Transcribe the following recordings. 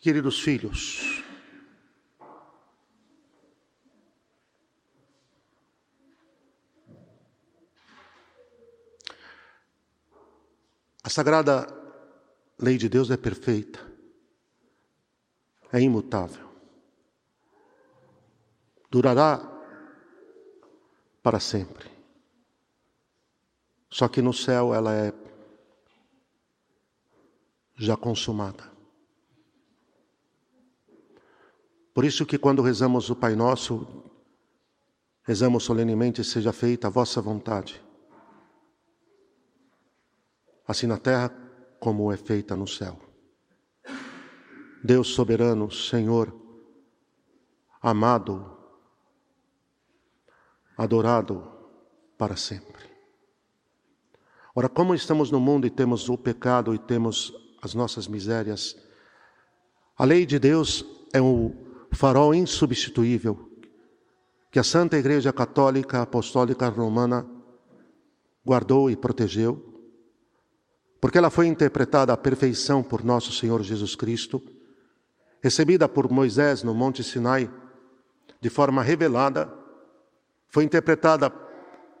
Queridos filhos, a sagrada lei de Deus é perfeita, é imutável, durará para sempre. Só que no céu ela é já consumada. Por isso que quando rezamos o Pai Nosso, rezamos solenemente, seja feita a vossa vontade. Assim na terra como é feita no céu. Deus soberano, Senhor, amado, adorado para sempre. Ora, como estamos no mundo e temos o pecado e temos as nossas misérias, a lei de Deus é o farol insubstituível que a Santa Igreja Católica Apostólica Romana guardou e protegeu, porque ela foi interpretada à perfeição por nosso Senhor Jesus Cristo, recebida por Moisés no Monte Sinai de forma revelada, foi interpretada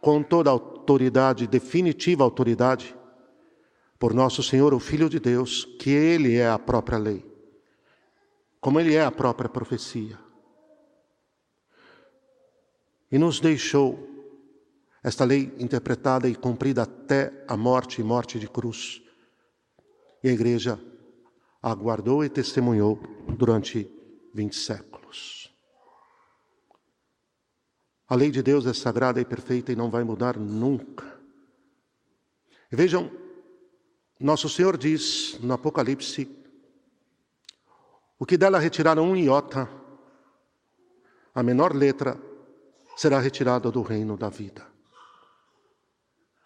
com toda a autoridade, definitiva autoridade, por nosso Senhor, o Filho de Deus, que Ele é a própria lei, como Ele é a própria profecia. E nos deixou esta lei interpretada e cumprida até a morte e morte de cruz. E a igreja aguardou e testemunhou durante vinte séculos. A lei de Deus é sagrada e perfeita e não vai mudar nunca. E vejam nosso Senhor diz no Apocalipse: o que dela retirar um iota, a menor letra, será retirado do reino da vida.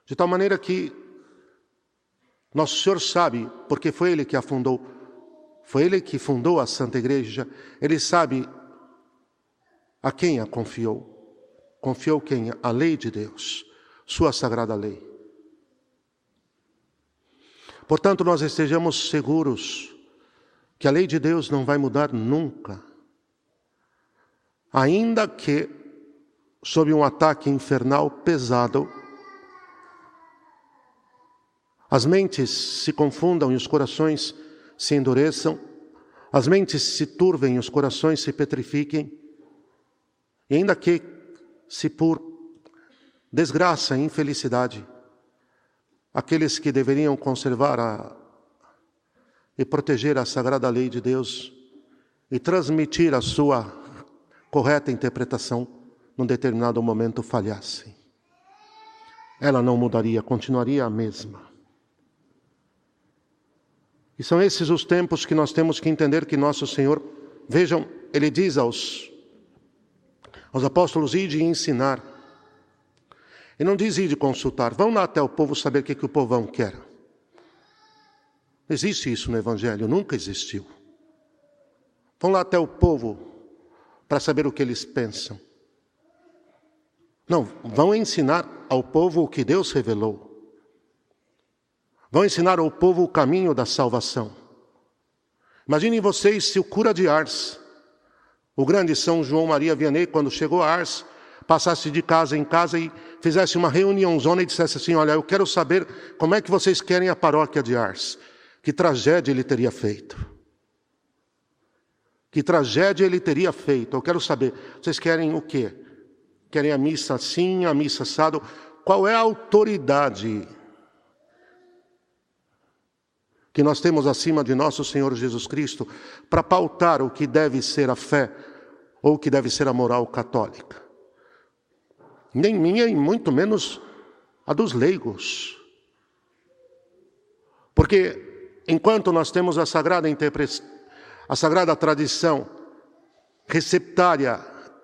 De tal maneira que nosso Senhor sabe, porque foi Ele que a fundou, foi Ele que fundou a Santa Igreja, Ele sabe a quem a confiou. Confiou quem? A lei de Deus, Sua sagrada lei. Portanto, nós estejamos seguros que a lei de Deus não vai mudar nunca. Ainda que, sob um ataque infernal pesado, as mentes se confundam e os corações se endureçam, as mentes se turvem e os corações se petrifiquem, e ainda que, se por desgraça e infelicidade, aqueles que deveriam conservar a, e proteger a sagrada lei de Deus e transmitir a sua correta interpretação num determinado momento falhassem. Ela não mudaria, continuaria a mesma. E são esses os tempos que nós temos que entender que nosso Senhor, vejam, ele diz aos, aos apóstolos: ide ensinar e não diz ir de consultar. Vão lá até o povo saber o que, que o povão quer. Existe isso no Evangelho, nunca existiu. Vão lá até o povo para saber o que eles pensam. Não, vão ensinar ao povo o que Deus revelou. Vão ensinar ao povo o caminho da salvação. Imaginem vocês se o cura de Ars, o grande São João Maria Vianney, quando chegou a Ars, passasse de casa em casa e fizesse uma reuniãozona e dissesse assim: Olha, eu quero saber como é que vocês querem a paróquia de Ars. Que tragédia ele teria feito. Que tragédia ele teria feito. Eu quero saber, vocês querem o quê? Querem a missa assim, a missa assado? Qual é a autoridade que nós temos acima de nosso Senhor Jesus Cristo para pautar o que deve ser a fé ou o que deve ser a moral católica? nem minha e muito menos a dos leigos. Porque enquanto nós temos a sagrada a sagrada tradição receptária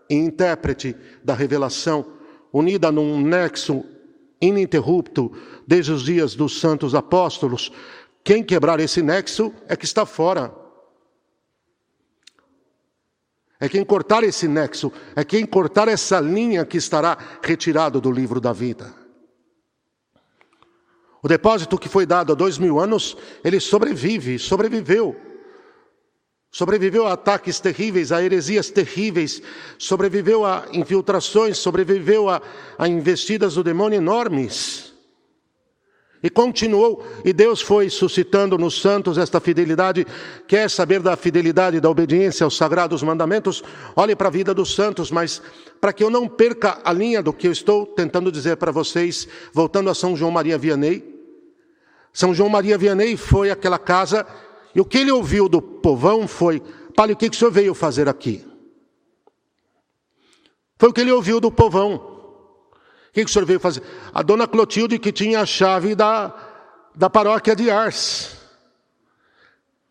e intérprete da revelação, unida num nexo ininterrupto desde os dias dos santos apóstolos, quem quebrar esse nexo é que está fora. É quem cortar esse nexo, é quem cortar essa linha que estará retirado do livro da vida. O depósito que foi dado há dois mil anos, ele sobrevive, sobreviveu. sobreviveu a ataques terríveis, a heresias terríveis, sobreviveu a infiltrações, sobreviveu a, a investidas do demônio enormes. E continuou, e Deus foi suscitando nos santos esta fidelidade. Quer saber da fidelidade, da obediência aos sagrados mandamentos? Olhe para a vida dos santos, mas para que eu não perca a linha do que eu estou tentando dizer para vocês, voltando a São João Maria Vianney. São João Maria Vianney foi aquela casa, e o que ele ouviu do povão foi: Pai, o que, que o senhor veio fazer aqui? Foi o que ele ouviu do povão. O que, que o senhor veio fazer? A dona Clotilde, que tinha a chave da, da paróquia de Ars,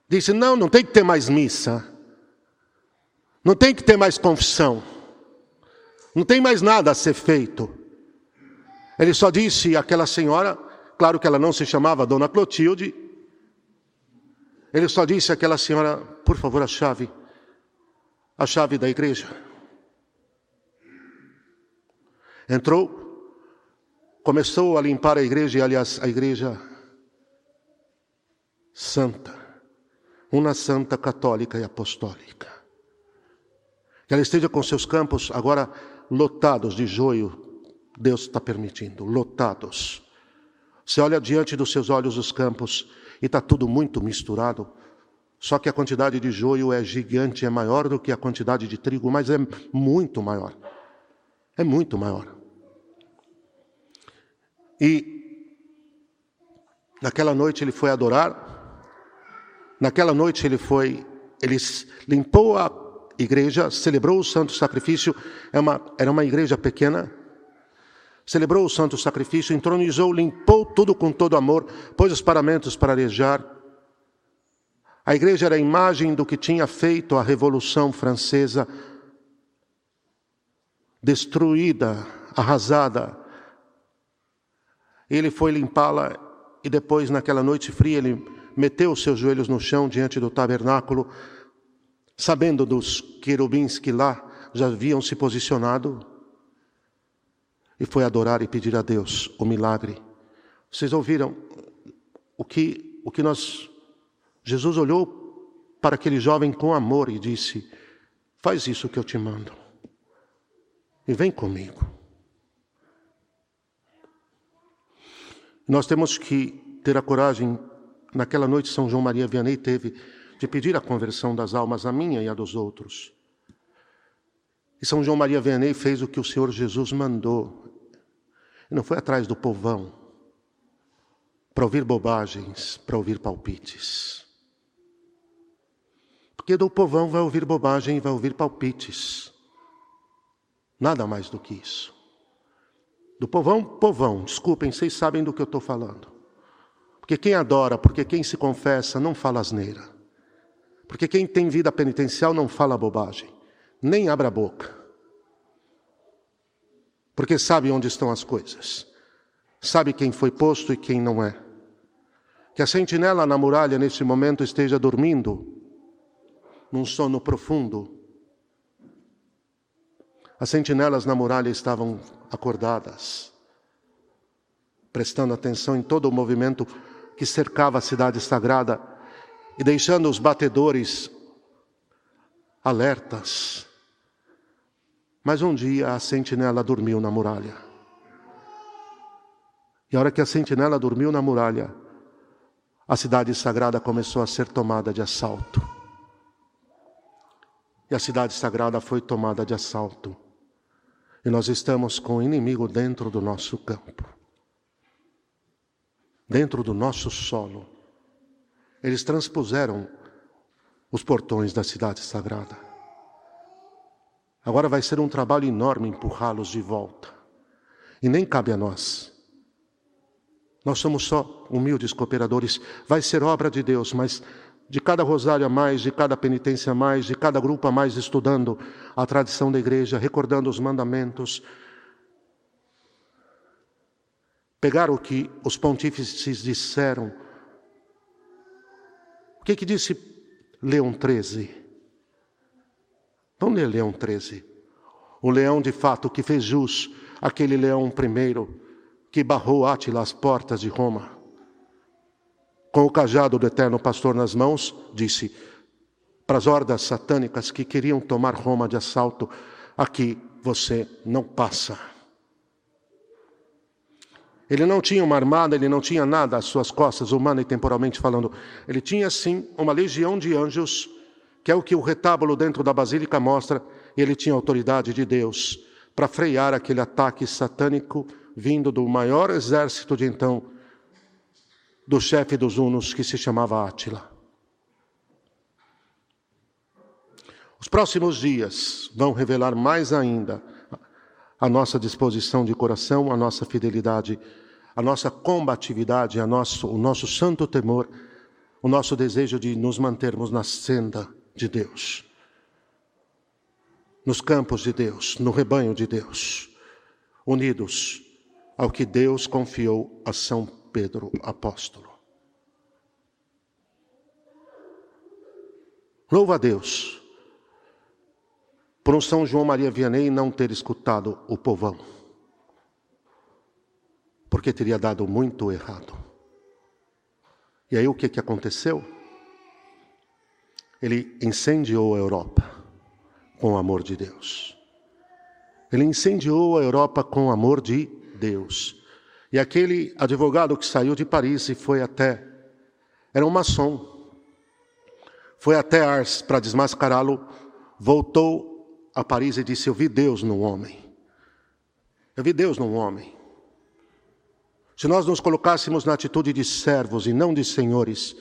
disse: Não, não tem que ter mais missa, não tem que ter mais confissão, não tem mais nada a ser feito. Ele só disse àquela senhora, claro que ela não se chamava Dona Clotilde, ele só disse àquela senhora: Por favor, a chave, a chave da igreja. Entrou, começou a limpar a igreja, e aliás, a igreja santa, uma santa católica e apostólica. Que ela esteja com seus campos agora lotados de joio, Deus está permitindo, lotados. Você olha diante dos seus olhos os campos e está tudo muito misturado. Só que a quantidade de joio é gigante, é maior do que a quantidade de trigo, mas é muito maior. É muito maior. E naquela noite ele foi adorar. Naquela noite ele foi, ele limpou a igreja, celebrou o santo sacrifício. É uma, era uma igreja pequena. Celebrou o santo sacrifício, entronizou, limpou tudo com todo amor, pôs os paramentos para arejar. A igreja era a imagem do que tinha feito a Revolução Francesa, destruída, arrasada, ele foi limpá-la e depois, naquela noite fria, ele meteu os seus joelhos no chão diante do tabernáculo, sabendo dos querubins que lá já haviam se posicionado, e foi adorar e pedir a Deus o milagre. Vocês ouviram o que, o que nós. Jesus olhou para aquele jovem com amor e disse: Faz isso que eu te mando, e vem comigo. Nós temos que ter a coragem, naquela noite São João Maria Vianney teve, de pedir a conversão das almas, a minha e a dos outros. E São João Maria Vianney fez o que o Senhor Jesus mandou. Não foi atrás do povão, para ouvir bobagens, para ouvir palpites. Porque do povão vai ouvir bobagem e vai ouvir palpites. Nada mais do que isso. Do povão, povão, desculpem, vocês sabem do que eu estou falando. Porque quem adora, porque quem se confessa, não fala asneira. Porque quem tem vida penitencial não fala bobagem, nem abre a boca. Porque sabe onde estão as coisas, sabe quem foi posto e quem não é. Que a sentinela na muralha nesse momento esteja dormindo, num sono profundo. As sentinelas na muralha estavam acordadas, prestando atenção em todo o movimento que cercava a cidade sagrada e deixando os batedores alertas. Mas um dia a sentinela dormiu na muralha. E a hora que a sentinela dormiu na muralha, a cidade sagrada começou a ser tomada de assalto. E a cidade sagrada foi tomada de assalto. E nós estamos com o inimigo dentro do nosso campo, dentro do nosso solo. Eles transpuseram os portões da cidade sagrada. Agora vai ser um trabalho enorme empurrá-los de volta. E nem cabe a nós. Nós somos só humildes cooperadores. Vai ser obra de Deus, mas de cada rosário a mais, de cada penitência a mais, de cada grupo a mais estudando a tradição da igreja, recordando os mandamentos. Pegar o que os pontífices disseram. O que, que disse Leão 13? Vamos ler Leão 13. O leão, de fato, que fez jus, aquele leão primeiro, que barrou Átila às portas de Roma com o cajado do eterno pastor nas mãos, disse: para as hordas satânicas que queriam tomar Roma de assalto: aqui você não passa. Ele não tinha uma armada, ele não tinha nada às suas costas, humana e temporalmente falando. Ele tinha sim uma legião de anjos, que é o que o retábulo dentro da basílica mostra, ele tinha autoridade de Deus para frear aquele ataque satânico vindo do maior exército de então, do chefe dos Hunos, que se chamava Átila. Os próximos dias vão revelar mais ainda a nossa disposição de coração, a nossa fidelidade, a nossa combatividade, a nosso, o nosso santo temor, o nosso desejo de nos mantermos na senda de Deus, nos campos de Deus, no rebanho de Deus, unidos ao que Deus confiou a São Pedro apóstolo. Louva a Deus por um São João Maria Vianney não ter escutado o povão, porque teria dado muito errado. E aí o que, que aconteceu? Ele incendiou a Europa com o amor de Deus. Ele incendiou a Europa com o amor de Deus. E aquele advogado que saiu de Paris e foi até, era um maçom, foi até Ars para desmascará-lo, voltou a Paris e disse: Eu vi Deus no homem. Eu vi Deus no homem. Se nós nos colocássemos na atitude de servos e não de senhores,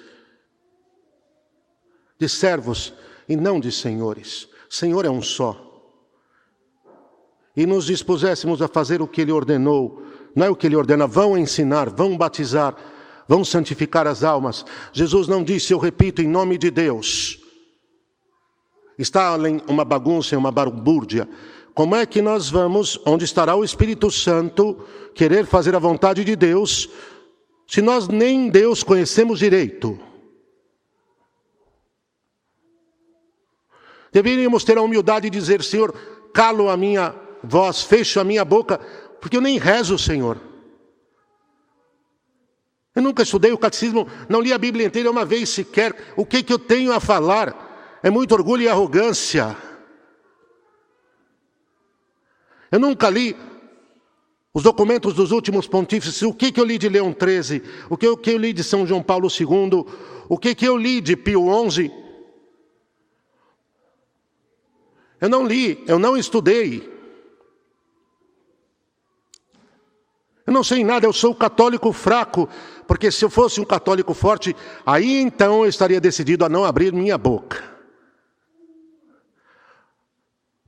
de servos e não de senhores, Senhor é um só, e nos dispuséssemos a fazer o que Ele ordenou, não é o que Ele ordena, vão ensinar, vão batizar, vão santificar as almas. Jesus não disse, eu repito, em nome de Deus, está além uma bagunça uma barbúrdia. Como é que nós vamos, onde estará o Espírito Santo, querer fazer a vontade de Deus, se nós nem Deus conhecemos direito? Deveríamos ter a humildade de dizer: Senhor, calo a minha voz, fecho a minha boca, porque eu nem rezo, Senhor. Eu nunca estudei o catecismo, não li a Bíblia inteira uma vez sequer. O que, que eu tenho a falar? é muito orgulho e arrogância. Eu nunca li os documentos dos últimos pontífices, o que, que eu li de Leão XIII, o que, que eu li de São João Paulo II, o que, que eu li de Pio XI. Eu não li, eu não estudei. Eu não sei nada, eu sou católico fraco, porque se eu fosse um católico forte, aí então eu estaria decidido a não abrir minha boca.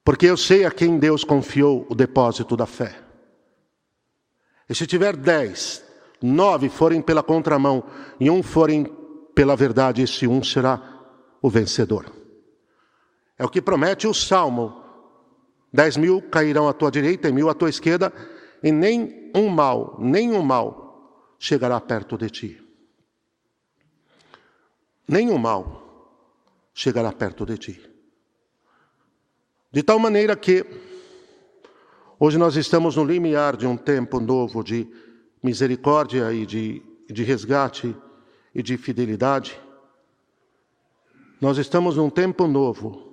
Porque eu sei a quem Deus confiou o depósito da fé. E se tiver dez, nove forem pela contramão e um forem pela verdade, esse um será o vencedor. É o que promete o Salmo. Dez mil cairão à tua direita e mil à tua esquerda, e nem um mal, nem um mal chegará perto de ti. Nenhum mal chegará perto de ti. De tal maneira que hoje nós estamos no limiar de um tempo novo de misericórdia e de, de resgate e de fidelidade. Nós estamos num tempo novo.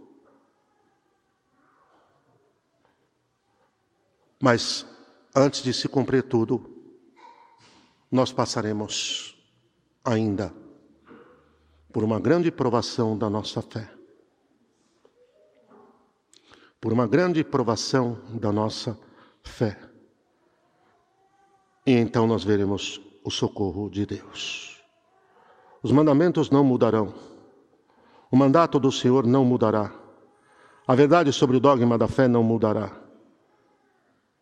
Mas antes de se cumprir tudo, nós passaremos ainda por uma grande provação da nossa fé por uma grande provação da nossa fé. E então nós veremos o socorro de Deus. Os mandamentos não mudarão. O mandato do Senhor não mudará. A verdade sobre o dogma da fé não mudará.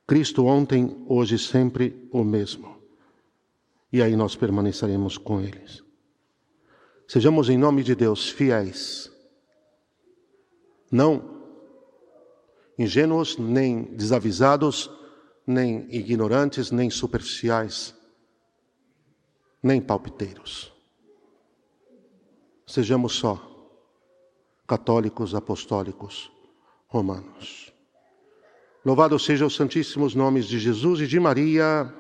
Cristo ontem, hoje, sempre o mesmo. E aí nós permaneceremos com eles. Sejamos em nome de Deus fiéis. Não ingênuos, nem desavisados, nem ignorantes, nem superficiais, nem palpiteiros. Sejamos só católicos apostólicos romanos. Louvado seja os santíssimos nomes de Jesus e de Maria.